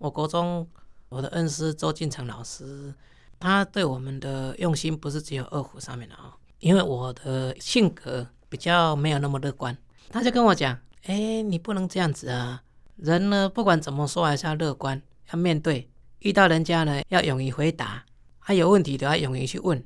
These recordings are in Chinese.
我国中我的恩师周进成老师，他对我们的用心不是只有二胡上面的啊，因为我的性格比较没有那么乐观，他就跟我讲，哎，你不能这样子啊，人呢不管怎么说还是要乐观，要面对，遇到人家呢要勇于回答，还有问题都要勇于去问。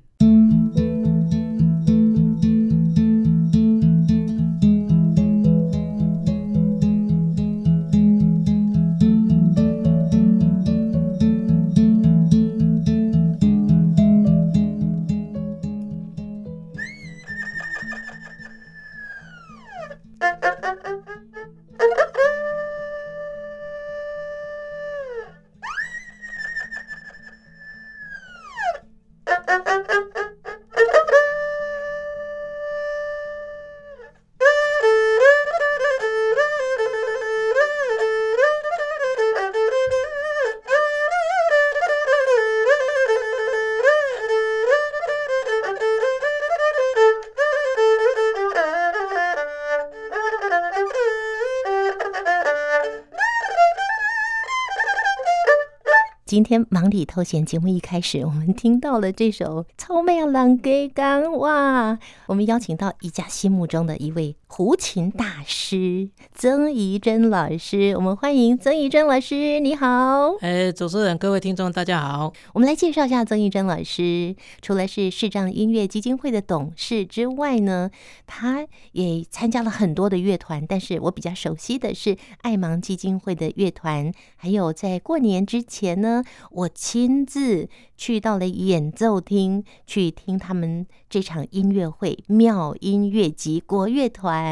今天忙里偷闲节目一开始，我们听到了这首《草莓啊人加工》哇！我们邀请到一家心目中的一位胡琴大师曾怡珍老师，我们欢迎曾怡珍老师，你好！哎，主持人，各位听众，大家好！我们来介绍一下曾怡珍老师，除了是视障音乐基金会的董事之外呢，他也参加了很多的乐团，但是我比较熟悉的是爱盲基金会的乐团，还有在过年之前呢。我亲自去到了演奏厅，去听他们这场音乐会——妙音乐集国乐团。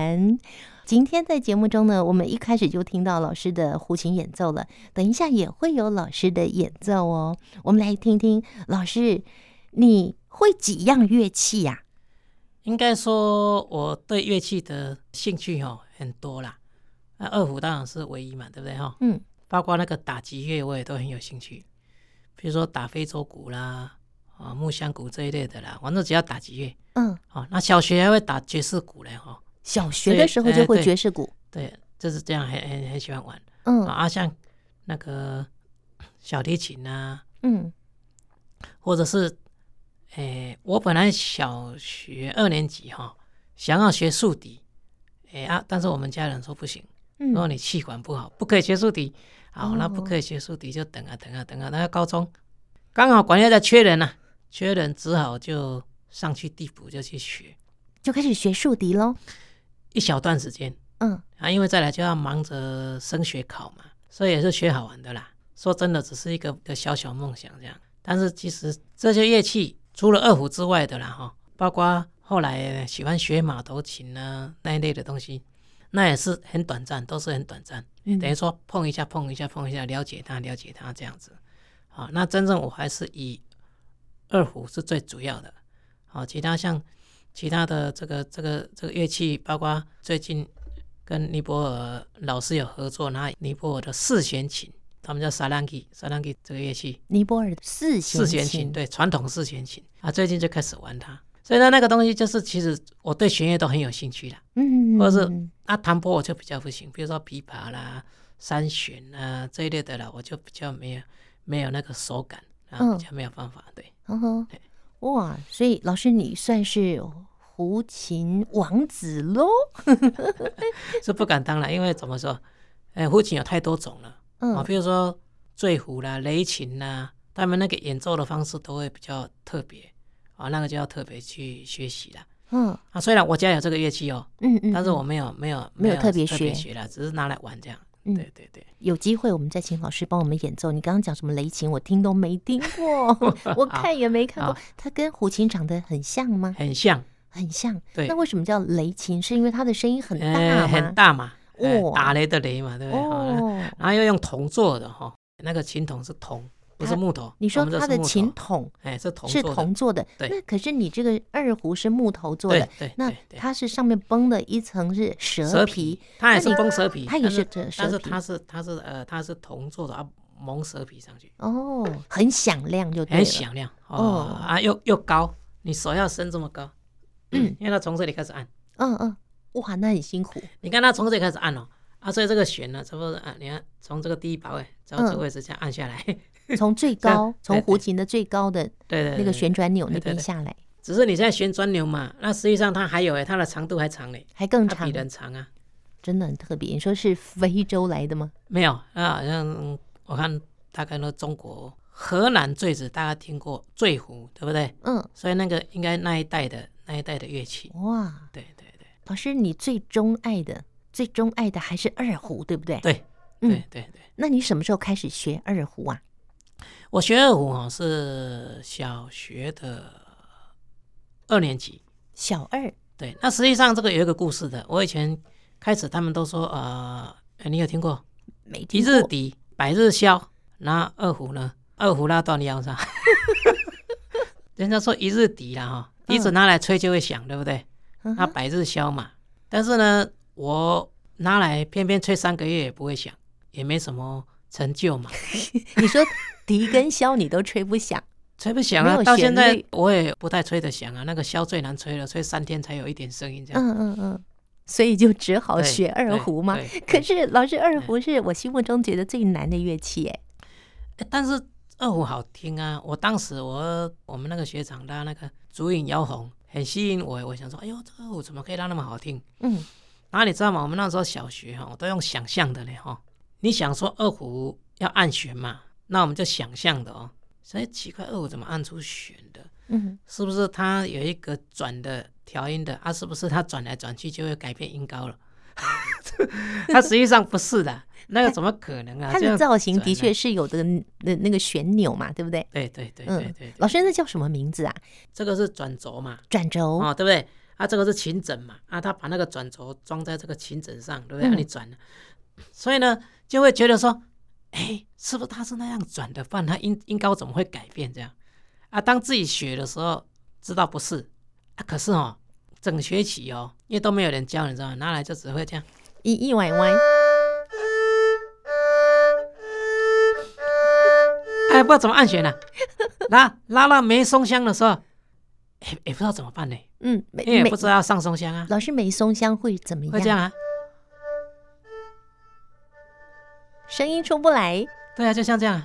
今天在节目中呢，我们一开始就听到老师的胡琴演奏了，等一下也会有老师的演奏哦。我们来听听老师，你会几样乐器呀？应该说，我对乐器的兴趣哦很多啦。那二胡当然是唯一嘛，对不对哈？嗯。包括那个打击乐，我也都很有兴趣，比如说打非洲鼓啦，啊木箱鼓这一类的啦，反正只要打击乐，嗯，好，那小学还会打爵士鼓嘞，哈，小学的时候就会爵士鼓，对，对，就是这样，很很很喜欢玩，嗯，啊，像那个小提琴啊，嗯，或者是，诶，我本来小学二年级哈，想要学竖笛，诶啊，但是我们家人说不行，如果你气管不好，不可以学竖笛。好，那不可以学竖笛，就等啊等啊等啊。那个高中刚好管乐在缺人呐、啊，缺人只好就上去地补，就去学，就开始学竖笛喽。一小段时间，嗯啊，因为再来就要忙着升学考嘛，所以也是学好玩的啦。说真的，只是一个个小小梦想这样。但是其实这些乐器除了二胡之外的啦哈，包括后来喜欢学马头琴啊那一类的东西。那也是很短暂，都是很短暂，嗯、等于说碰一下，碰一下，碰一下，了解它，了解它这样子。好，那真正我还是以二胡是最主要的。好，其他像其他的这个这个这个乐器，包括最近跟尼泊尔老师有合作，那尼泊尔的四弦琴，他们叫萨兰吉，萨兰吉这个乐器，尼泊尔的四弦四弦琴，对，传统四弦琴。啊，最近就开始玩它。所以呢，那个东西就是，其实我对弦乐都很有兴趣的，嗯，或者是啊，弹拨我就比较不行，比如说琵琶啦、三弦啊这一类的啦，我就比较没有没有那个手感，啊，比较没有办法，对，哇，所以老师你算是胡琴王子喽？是不敢当了，因为怎么说，哎，胡琴有太多种了，啊，比如说坠胡啦、雷琴啦，他们那个演奏的方式都会比较特别。啊，那个就要特别去学习了。嗯，啊，虽然我家有这个乐器哦，嗯嗯，但是我没有没有没有特别学学了，只是拿来玩这样。对对对，有机会我们再请老师帮我们演奏。你刚刚讲什么雷琴，我听都没听过，我看也没看过。它跟胡琴长得很像吗？很像，很像。对，那为什么叫雷琴？是因为它的声音很大吗？很大嘛，哦，打雷的雷嘛，对不对？哦，然后要用铜做的哈，那个琴筒是铜。不是木头，你说它的琴筒，哎，是铜，是铜做的。对，那可是你这个二胡是木头做的，对，那它是上面绷的一层是蛇皮，它也是绷蛇皮，它也是这，但是它是它是呃它是铜做的啊，蒙蛇皮上去。哦，很响亮就对了，很响亮哦啊，又又高，你手要伸这么高，嗯，因为它从这里开始按，嗯嗯，哇，那很辛苦。你看它从这里开始按哦，啊，所以这个弦呢，差不多啊，你看从这个第一把位，从这个位置这样按下来，从、嗯、最高，从胡琴的最高的对对那个旋转钮那边下来。只是你现在旋转钮嘛，那实际上它还有哎，它的长度还长嘞，还更长，比人长啊，真的很特别。你说是非洲来的吗？没有啊，好像我看大概都中国河南坠子，大家听过坠胡对不对？嗯，所以那个应该那一代的那一代的乐器。哇，对对对，老师你最钟爱的最钟爱的还是二胡对不对？对，嗯、对对对。那你什么时候开始学二胡啊？我学二胡啊是小学的。二年级，小二，对，那实际上这个有一个故事的。我以前开始他们都说，呃，你有听过？没听过。一日笛，百日箫，那二胡呢？二胡拉断腰上。人家说一日笛啦，哈，笛子拿来吹就会响，对不对？那百日箫嘛。但是呢，我拿来偏偏吹三个月也不会响，也没什么成就嘛。你说笛跟箫你都吹不响？吹不响啊！到现在我也不太吹得响啊。那个箫最难吹了，吹三天才有一点声音这样。嗯嗯嗯，所以就只好学二胡嘛。可是老师，二胡是我心目中觉得最难的乐器哎。但是二胡好听啊！我当时我我们那个学长他那个竹影摇红很吸引我，我想说，哎呦，这个二胡怎么可以拉那么好听？嗯。然后你知道吗？我们那时候小学哈，我都用想象的嘞哈。你想说二胡要按弦嘛？那我们就想象的哦。所以奇怪，二胡怎么按出弦的？嗯，是不是它有一个转的调音的啊？是不是它转来转去就会改变音高了？它实际上不是的，那个怎么可能啊？它的造型的确是有的，那那个旋钮嘛，对不对？对对对对对，对。老师，那叫什么名字啊？这个是转轴嘛？转轴哦，对不对？啊，这个是琴枕嘛？啊，他把那个转轴装在这个琴枕上，对不对？让你转，所以呢，就会觉得说。哎，是不是他是那样转的？不然他音音高怎么会改变这样？啊，当自己学的时候，知道不是啊。可是哦，整学期哦，因为都没有人教，你知道吗？拿来就只会这样一一歪歪。哎，不知道怎么按弦呢？拉拉到没松香的时候，哎，也不知道怎么办呢。嗯，因为也不知道上松香啊。老师没松香会怎么样？会这样啊。声音出不来，对啊，就像这样，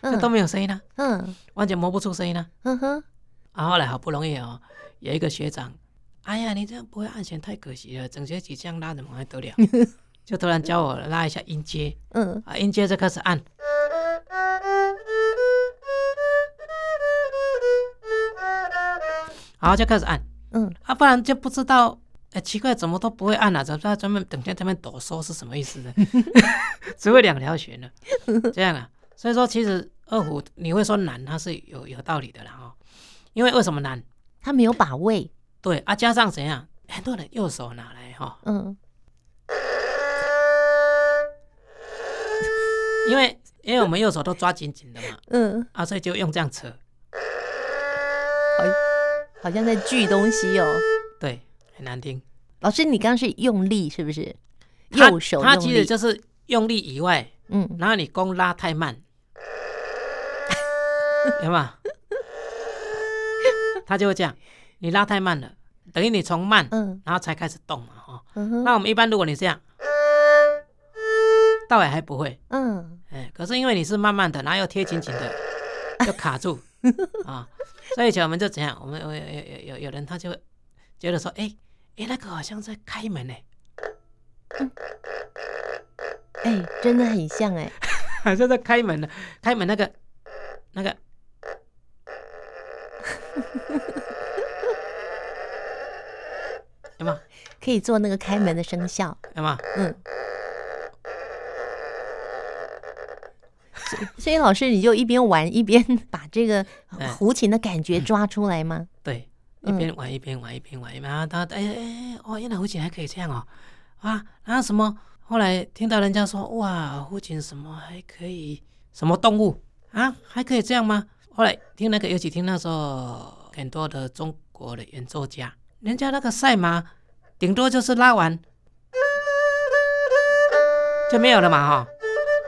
嗯，都没有声音了，嗯，完全磨不出声音了，嗯哼。啊，后来好不容易哦，有一个学长，哎呀，你这样不会按弦太可惜了，整学期这样拉怎么还得了？就突然教我拉一下音阶，嗯，啊，音阶就开始按，好，就开始按，嗯，啊，不然就不知道。哎，奇怪，怎么都不会按啊？怎么他专门整天他们抖擞是什么意思呢？只会两条弦呢？这样啊？所以说，其实二胡你会说难，它是有有道理的啦哈。因为为什么难？它没有把位。对啊，加上怎样？很多人右手拿来哈。嗯。因为因为我们右手都抓紧紧的嘛。嗯。啊，所以就用这样扯。好，像在锯东西哦。对。很难听，老师，你刚刚是用力是不是？右手他，他其实就是用力以外，嗯，然后你弓拉太慢，有吗？他就会这样，你拉太慢了，等于你从慢，嗯，然后才开始动嘛，哈、嗯，那我们一般如果你这样，到尾还不会，嗯，哎，可是因为你是慢慢的，然后又贴紧紧的，就卡住。啊，所以以前我们就怎样，我们有有有有有人他就。觉得说，哎，哎，那个好像在开门呢，哎，真的很像哎，好像在开门呢，开门那个，那个，有吗？可以做那个开门的声效，有吗？嗯。所以老师，你就一边玩一边把这个胡琴的感觉抓出来吗？对。一边玩一边玩一边玩，然后他哎哎哦，原来胡琴还可以这样哦，啊，然后什么？后来听到人家说，哇，胡琴什么还可以？什么动物啊？还可以这样吗？后来听那个，尤其听那时候很多的中国的演奏家，人家那个赛马，顶多就是拉完就没有了嘛，哈，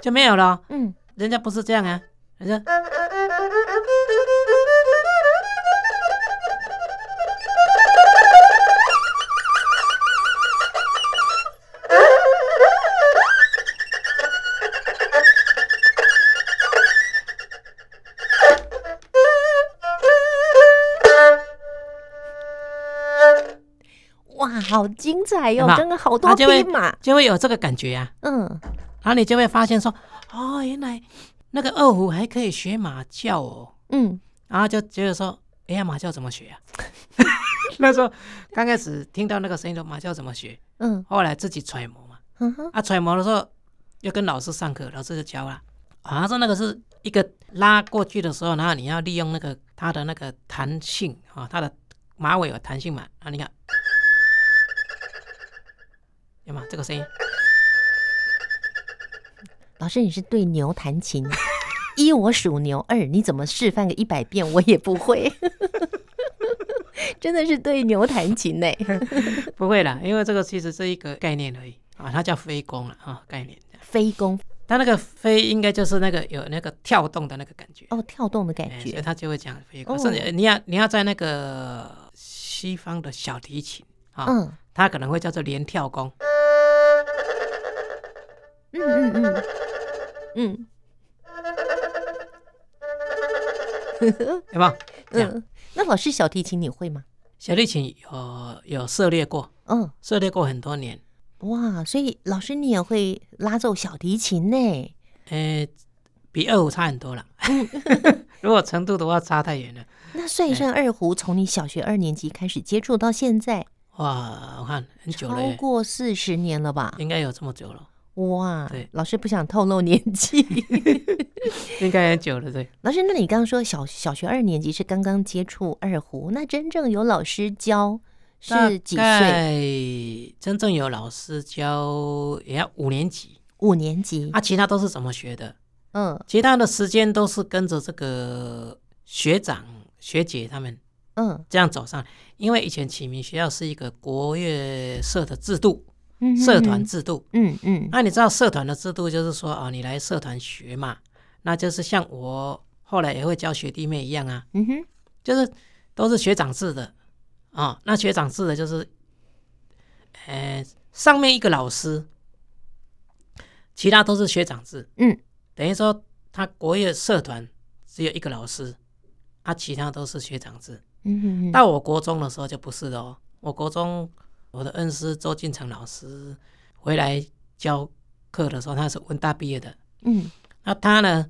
就没有了。嗯，人家不是这样啊！人家哇，好精彩哟，真的好多匹马，就会有这个感觉呀。嗯，然后你就会发现说。原来那个二胡还可以学马叫哦。嗯，然后就觉得说，哎呀，马叫怎么学啊？那时候刚开始听到那个声音，说马叫怎么学？嗯，后来自己揣摩嘛。嗯哼，啊，揣摩的时候又跟老师上课，老师就教了。好像说那个是一个拉过去的时候，然后你要利用那个它的那个弹性啊，它的马尾有弹性嘛。啊，你看，有吗？这个声音。老师，你是对牛弹琴？一我属牛，二你怎么示范个一百遍我也不会。真的是对牛弹琴呢？不会啦，因为这个其实是一个概念而已啊，它叫飞弓了啊，概念。飞弓。它那个飞应该就是那个有那个跳动的那个感觉哦，跳动的感觉，所以他就会讲飞弓。甚至你要你要在那个西方的小提琴啊，嗯，它可能会叫做连跳弓。嗯嗯嗯嗯，有没有？嗯，那老师小提琴你会吗？小提琴有有涉猎过，嗯，涉猎过很多年。哇，所以老师你也会拉奏小提琴呢？呃，比二胡差很多了。如果程度的话，差太远了。那算一算，二胡从你小学二年级开始接触到现在，哇，我看很久了，超过四十年了吧？应该有这么久了。哇，对，老师不想透露年纪，应该也久了，对。老师，那你刚刚说小小学二年级是刚刚接触二胡，那真正有老师教？是几岁？真正有老师教也要五年级。五年级啊，其他都是怎么学的？嗯，其他的时间都是跟着这个学长学姐他们，嗯，这样走上。因为以前启明学校是一个国乐社的制度，嗯，社团制度，嗯嗯。那你知道社团的制度就是说啊，你来社团学嘛，那就是像我后来也会教学弟妹一样啊，嗯哼，就是都是学长制的。啊、哦，那学长制的就是，呃，上面一个老师，其他都是学长制。嗯，等于说他国乐社团只有一个老师，啊，其他都是学长制。嗯哼哼。到我国中的时候就不是了哦，我国中我的恩师周进成老师回来教课的时候，他是文大毕业的。嗯，那他呢，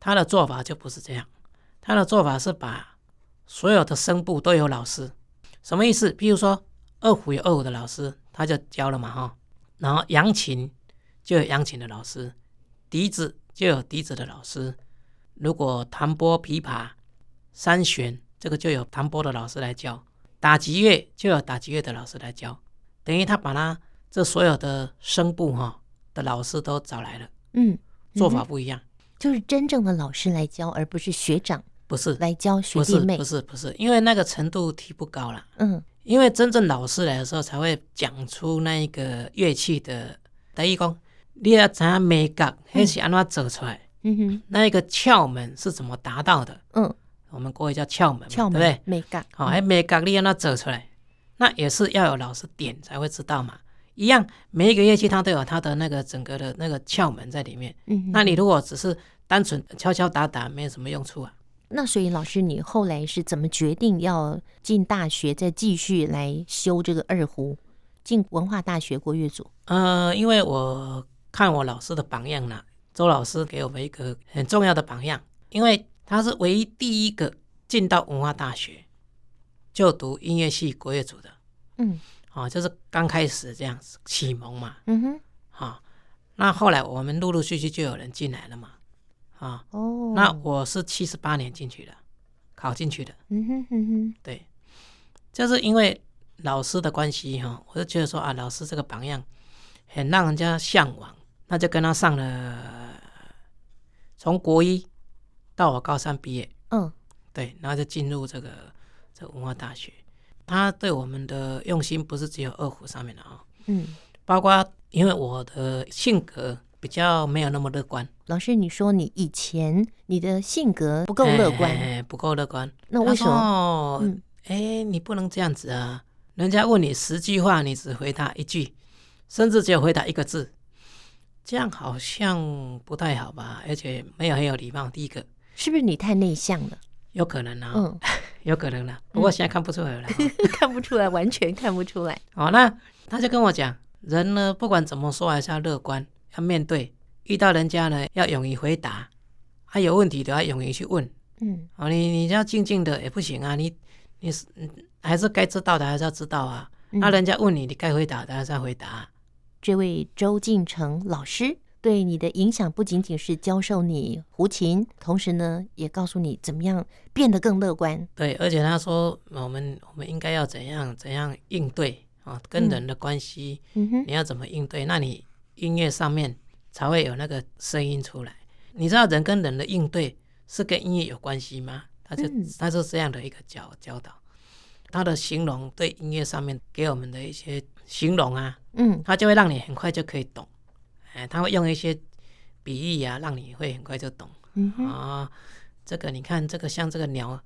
他的做法就不是这样，他的做法是把所有的声部都有老师。什么意思？比如说，二胡有二胡的老师，他就教了嘛，哈。然后扬琴就有扬琴的老师，笛子就有笛子的老师。如果弹拨琵琶、三弦，这个就有弹拨的老师来教。打击乐就有打击乐的老师来教。等于他把他这所有的声部哈的老师都找来了。嗯，做法不一样，就是真正的老师来教，而不是学长。不是来教学弟妹，不是不是，因为那个程度提不高了。嗯，因为真正老师来的时候，才会讲出那一个乐器的等于讲，你要怎样美感，还是安怎走出来？嗯哼，那一个窍门是怎么达到的？嗯，我们国语叫窍门，窍门对不对？美感，好，还美感，你要那走出来，那也是要有老师点才会知道嘛。一样，每一个乐器它都有它的那个整个的那个窍门在里面。嗯，那你如果只是单纯敲敲打打，没有什么用处啊。那所以老师，你后来是怎么决定要进大学，再继续来修这个二胡，进文化大学国乐组？呃，因为我看我老师的榜样呢，周老师给我们一个很重要的榜样，因为他是唯一第一个进到文化大学就读音乐系国乐组的。嗯，啊，就是刚开始这样子启蒙嘛。嗯哼，好，那后来我们陆陆续续就有人进来了嘛。啊哦，那我是七十八年进去的，考进去的。嗯哼哼哼，对，就是因为老师的关系哈，我就觉得说啊，老师这个榜样很让人家向往，那就跟他上了，从国一到我高三毕业，嗯，对，然后就进入这个这文化大学。他对我们的用心不是只有二胡上面的啊，嗯，包括因为我的性格。比较没有那么乐观。老师，你说你以前你的性格不够乐观，哎哎，不够乐观。那为什么？哎，你不能这样子啊！人家问你十句话，你只回答一句，甚至只有回答一个字，这样好像不太好吧？而且没有很有礼貌。第一个，是不是你太内向了？有可能啊。嗯，有可能了，不过现在看不出来了，嗯、看不出来，完全看不出来。哦，那他就跟我讲，人呢，不管怎么说，还是要乐观，要面对，遇到人家呢，要勇于回答，还、啊、有问题都要勇于去问。嗯，哦，你你要静静的也不行啊，你你是还是该知道的还是要知道啊。那、嗯啊、人家问你，你该回答的还是要回答。这位周进成老师。对你的影响不仅仅是教授你胡琴，同时呢，也告诉你怎么样变得更乐观。对，而且他说我们我们应该要怎样怎样应对啊，跟人的关系，你要怎么应对？那你音乐上面才会有那个声音出来。你知道人跟人的应对是跟音乐有关系吗？他就他是这样的一个教教导，他的形容对音乐上面给我们的一些形容啊，嗯，他就会让你很快就可以懂。哎，他会用一些比喻啊，让你会很快就懂。嗯啊，这个你看，这个像这个鸟，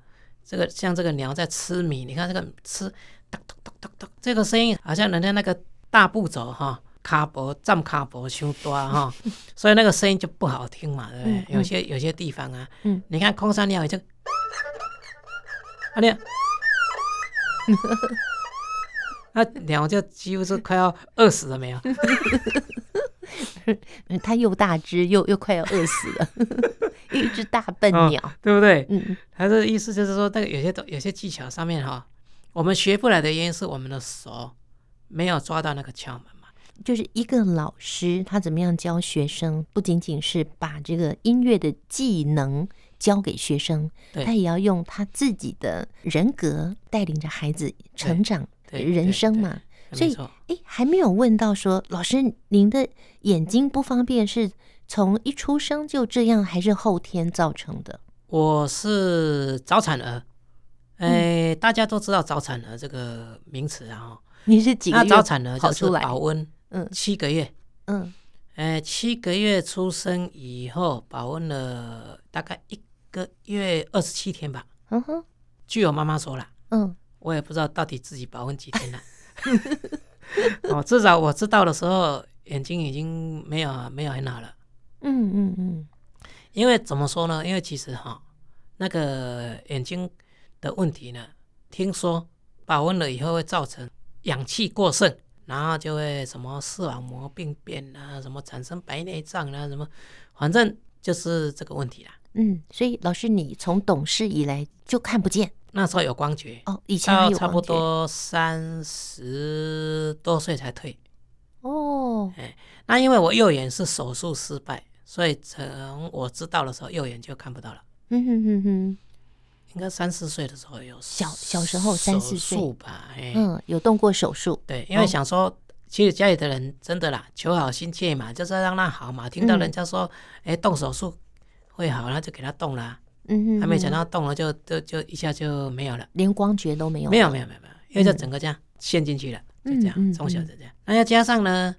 这个像这个鸟在吃米，你看这个吃，哒哒哒哒哒，这个声音好像人家那个大步走哈，卡脖站卡脖胸多哈，所以那个声音就不好听嘛，对不对？有些有些地方啊，嗯，你看空山鸟也就，啊你，那鸟就几乎是快要饿死了没有？它又大只又又快要饿死了，一只大笨鸟，哦，对不对？嗯，它的意思就是说，那个有些有些技巧上面哈，我们学不来的原因是我们的手没有抓到那个窍门嘛。就是一个老师他怎么样教学生，不仅仅是把这个音乐的技能教给学生，他也要用他自己的人格带领着孩子成长人生嘛。所以，哎，还没有问到说，老师，您的眼睛不方便是从一出生就这样，还是后天造成的？我是早产儿，哎，大家都知道早产儿这个名词啊。你是几个月？那早产儿就是保温，嗯，七个月，嗯，哎，七个月出生以后保温了大概一个月二十七天吧。嗯哼，据我妈妈说了，嗯，我也不知道到底自己保温几天了。哦，至少我知道的时候，眼睛已经没有没有很好了。嗯嗯嗯，因为怎么说呢？因为其实哈，那个眼睛的问题呢，听说保温了以后会造成氧气过剩，然后就会什么视网膜病变啊，什么产生白内障啊，什么，反正就是这个问题啦。嗯，所以老师，你从懂事以来就看不见。那时候有光觉哦，以前差不多三十多岁才退哦。哎，那因为我右眼是手术失败，所以从我知道的时候右眼就看不到了。嗯哼哼哼，应该三四岁的时候有小小时候三四岁吧？嗯，有动过手术。对，因为想说，其实家里的人真的啦，求好心切嘛，就是让他好嘛。听到人家说，哎，动手术会好，那就给他动了。嗯哼，还没想到动了就就就一下就没有了，连光觉都没有。没有没有没有没有，因为就整个这样陷进去了，就这样，从小就这样。那要加上呢，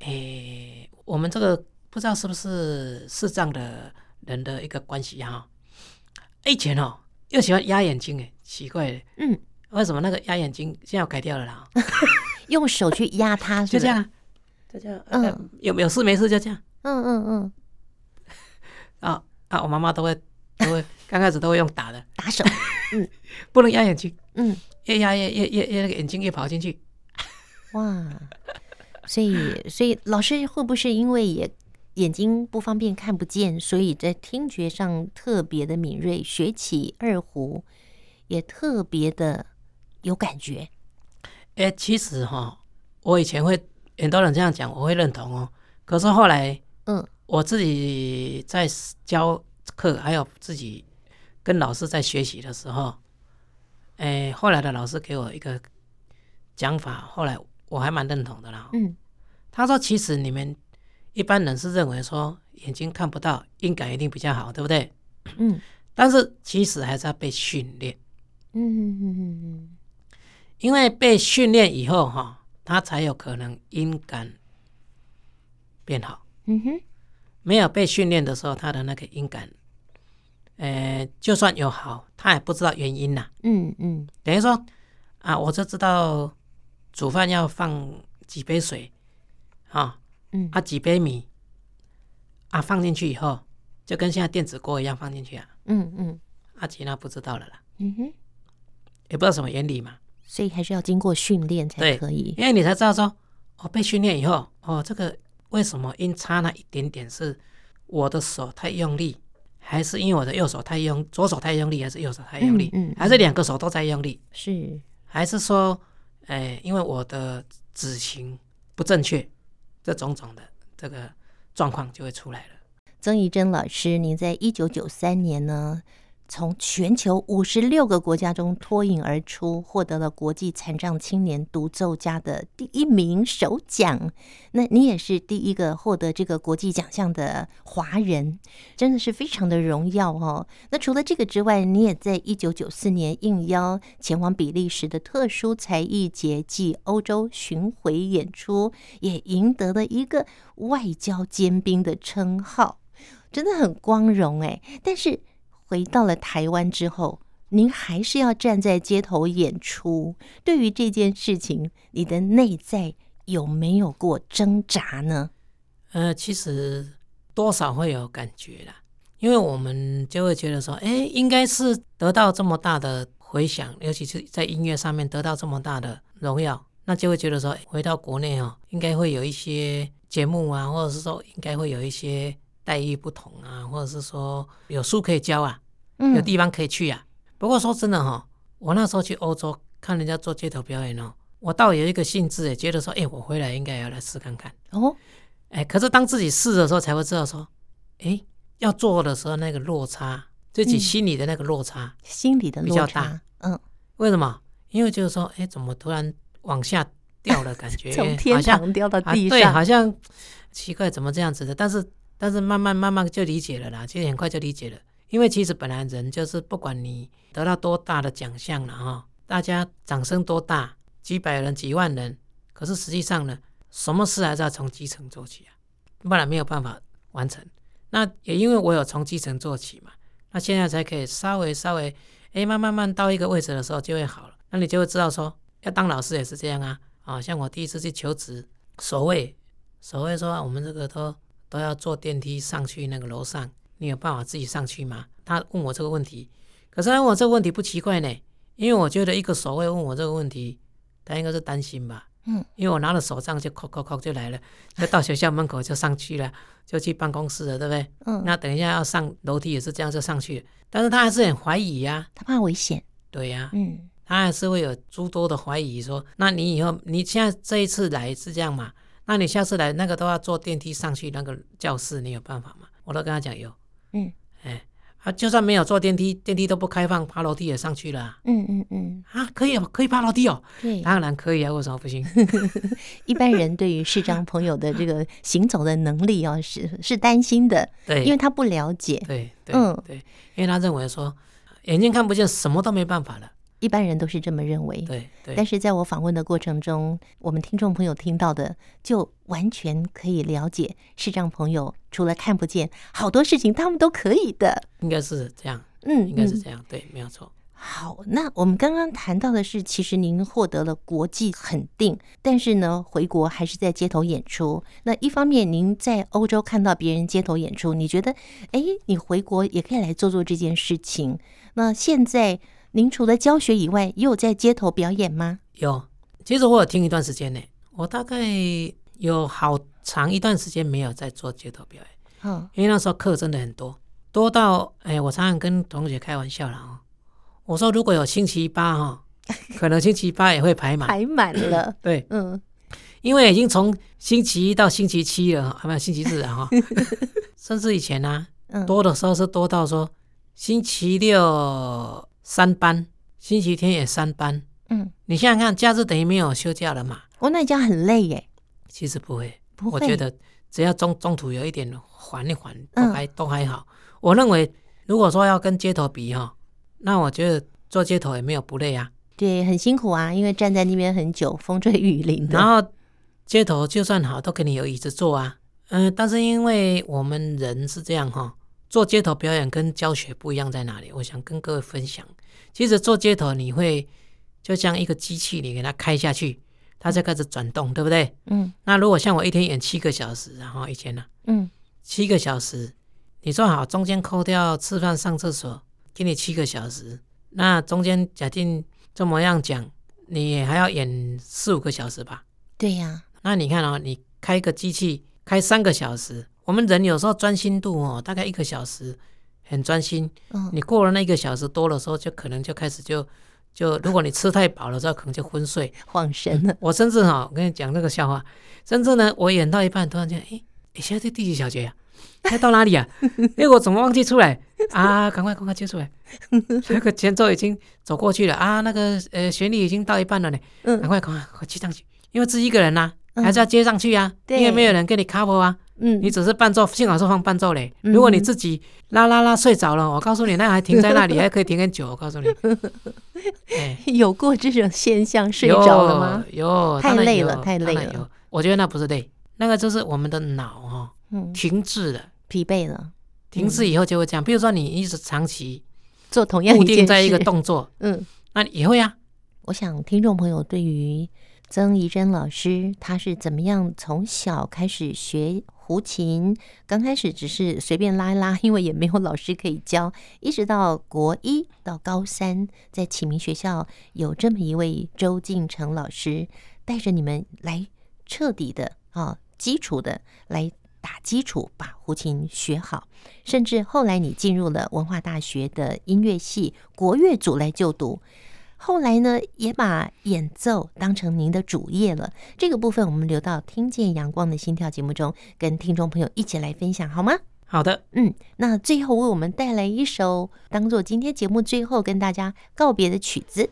诶，我们这个不知道是不是视障的人的一个关系哈。以前哦，又喜欢压眼睛诶，奇怪的。嗯，为什么那个压眼睛现在要改掉了啦？用手去压它，就这样，就这样。嗯，有有事没事就这样。嗯嗯嗯。啊啊，我妈妈都会。都会刚开始都会用打的打手，嗯，不能压眼睛，嗯，越压越越越越那个眼睛越跑进去，哇，所以所以老师会不会是因为也眼睛不方便看不见，所以在听觉上特别的敏锐，学起二胡也特别的有感觉？哎，其实哈，我以前会很多人这样讲，我会认同哦。可是后来，嗯，我自己在教。课还有自己跟老师在学习的时候，哎，后来的老师给我一个讲法，后来我还蛮认同的啦。嗯，他说其实你们一般人是认为说眼睛看不到，音感一定比较好，对不对？嗯，但是其实还是要被训练。嗯嗯嗯嗯嗯，因为被训练以后哈，他才有可能音感变好。嗯哼，没有被训练的时候，他的那个音感。呃，就算有好，他也不知道原因呐。嗯嗯，等于说啊，我就知道煮饭要放几杯水，啊，嗯，啊几杯米，啊放进去以后，就跟现在电子锅一样放进去啊。嗯嗯，啊其他不知道了啦。嗯哼，也不知道什么原理嘛，所以还是要经过训练才可以。因为你才知道说，哦，被训练以后，哦，这个为什么音差那一点点是我的手太用力，还是因为我的右手太用，左手太用力，还是右手太用力，嗯，嗯，还是两个手都在用力，是，还是说，哎，因为我的指型不正确，这种种的这个状况就会出来了。曾怡珍老师，您在一九九三年呢，从全球五十六个国家中脱颖而出，获得了国际残障青年独奏家的第一名首奖。那你也是第一个获得这个国际奖项的华人，真的是非常的荣耀哦。那除了这个之外，你也在一九九四年应邀前往比利时的特殊才艺节暨欧洲巡回演出，也赢得了一个外交尖兵的称号，真的很光荣哎。但是。回到了台湾之后，您还是要站在街头演出。对于这件事情，你的内在有没有过挣扎呢？呃，其实多少会有感觉啦，因为我们就会觉得说，哎，应该是得到这么大的回响，尤其是在音乐上面得到这么大的荣耀，那就会觉得说，回到国内哦，应该会有一些节目啊，或者是说，应该会有一些。待遇不同啊，或者是说有书可以教啊，有地方可以去啊。嗯、不过说真的哈、哦，我那时候去欧洲看人家做街头表演哦，我倒有一个兴致，也觉得说，哎，我回来应该要来试看看哦。哎，可是当自己试的时候，才会知道说，哎，要做的时候那个落差，自己心里的那个落差，嗯、心里的比较大。嗯，为什么？因为就是说，哎，怎么突然往下掉了感觉，从天堂掉到地上，对，好像奇怪，怎么这样子的？但是。但是慢慢慢慢就理解了啦，其实很快就理解了。因为其实本来人就是不管你得到多大的奖项了哈，大家掌声多大，几百人几万人，可是实际上呢，什么事还是要从基层做起啊，不然没有办法完成。那也因为我有从基层做起嘛，那现在才可以稍微稍微，哎，慢慢慢到一个位置的时候就会好了。那你就会知道说，要当老师也是这样啊，啊，像我第一次去求职，所谓所谓说我们这个都。都要坐电梯上去那个楼上，你有办法自己上去吗？他问我这个问题，可是他问我这个问题不奇怪呢，因为我觉得一个守卫问我这个问题，他应该是担心吧，嗯，因为我拿了手杖就扣扣扣就来了，就到学校门口就上去了，就去办公室了，对不对？嗯，那等一下要上楼梯也是这样就上去，但是他还是很怀疑呀，他怕危险，对呀，嗯，他还是会有诸多的怀疑，说，那你以后你现在这一次来是这样嘛？那你下次来那个都要坐电梯上去那个教室，你有办法吗？我都跟他讲有，嗯，哎，啊，就算没有坐电梯，电梯都不开放，爬楼梯也上去了，啊，嗯嗯嗯，啊，可以哦，可以爬楼梯哦，对，当然可以啊，为什么不行？一般人对于视障朋友的这个行走的能力哦，是是担心的，对，因为他不了解，对，对，嗯，对，因为他认为说眼睛看不见，什么都没办法了。一般人都是这么认为，对，对。但是在我访问的过程中，我们听众朋友听到的，就完全可以了解，视障朋友除了看不见，好多事情他们都可以的。应该是这样，嗯，应该是这样，对，没有错。好，那我们刚刚谈到的是，其实您获得了国际肯定，但是呢，回国还是在街头演出。那一方面，您在欧洲看到别人街头演出，你觉得，哎，你回国也可以来做做这件事情。那现在。您除了教学以外，也有在街头表演吗？有，其实我有听一段时间呢。我大概有好长一段时间没有在做街头表演。嗯，因为那时候课真的很多，多到哎，我常常跟同学开玩笑了哦。我说如果有星期八哈，可能星期八也会排满，排满了。对，嗯，因为已经从星期一到星期七了，还没有星期日啊哈。甚至以前呢，多的时候是多到说星期六。三班，星期天也三班。嗯，你想想看，假日等于没有休假了嘛？哦，那这样很累耶。其实不会，不会。我觉得只要中中途有一点缓一缓，都还、嗯、都还好。我认为，如果说要跟街头比哈，那我觉得做街头也没有不累啊。对，很辛苦啊，因为站在那边很久，风吹雨淋的。然后街头就算好，都给你有椅子坐啊。嗯，但是因为我们人是这样哈。做街头表演跟教学不一样在哪里？我想跟各位分享。其实做街头，你会就像一个机器，你给它开下去，它就开始转动，对不对？嗯。那如果像我一天演七个小时，然后以前呢，嗯，七个小时，你说好中间扣掉吃饭上厕所，给你七个小时。那中间假定这么样讲，你还要演四五个小时吧？对呀。那你看哦，你开个机器开三个小时，我们人有时候专心度哦，大概一个小时很专心。嗯。你过了那一个小时多的时候，就可能就开始就就，如果你吃太饱了之后，可能就昏睡、晃神了。我甚至哈，我跟你讲那个笑话，甚至呢，我演到一半，突然间，哎，你现在这第几小节呀？开到哪里啊？哎，我怎么忘记出来啊？赶快赶快接出来！那个前奏已经走过去了啊，那个呃旋律已经到一半了呢。嗯，赶快赶快快接上去，因为自己一个人呐，还是要接上去啊。因为没有人跟你 cover 啊。嗯，你只是伴奏，幸好是放伴奏嘞。如果你自己啦啦啦睡着了，我告诉你，那还停在那里，还可以停很久。我告诉你，有过这种现象，睡着了吗？有，太累了，太累了。我觉得那不是累，那个就是我们的脑哈，停滞了。疲惫了，停滞以后就会这样。比如说，你一直长期做同样固定在一个动作，嗯，那也会啊。我想听众朋友对于曾怡珍老师，他是怎么样从小开始学胡琴？刚开始只是随便拉一拉，因为也没有老师可以教，一直到国一到高三，在启明学校有这么一位周进成老师，带着你们来彻底的啊，基础的来。打基础，把胡琴学好，甚至后来你进入了文化大学的音乐系国乐组来就读，后来呢也把演奏当成您的主业了。这个部分我们留到《听见阳光的心跳》节目中，跟听众朋友一起来分享，好吗？好的，嗯，那最后为我们带来一首当做今天节目最后跟大家告别的曲子。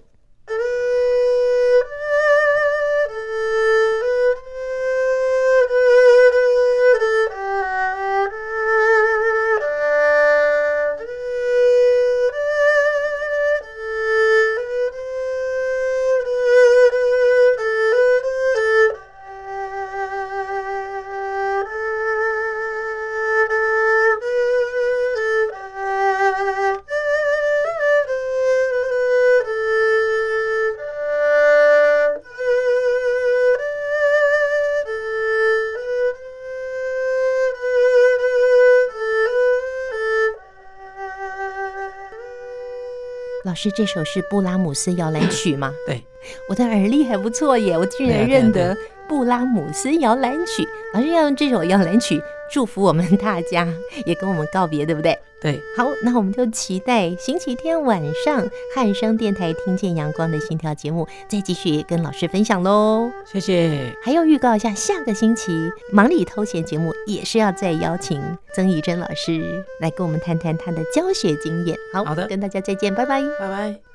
老师，这首是布拉姆斯摇篮曲吗？对，我的耳力还不错耶，我居然认得布拉姆斯摇篮曲。老师要用这首摇篮曲祝福我们大家，也跟我们告别，对不对？对，好，那我们就期待星期天晚上汉声电台听见阳光的心跳节目，再继续跟老师分享喽。谢谢。还要预告一下，下个星期忙里偷闲节目也是要再邀请曾怡珍老师来跟我们谈谈他的教学经验。好，好的，跟大家再见，拜拜，拜拜。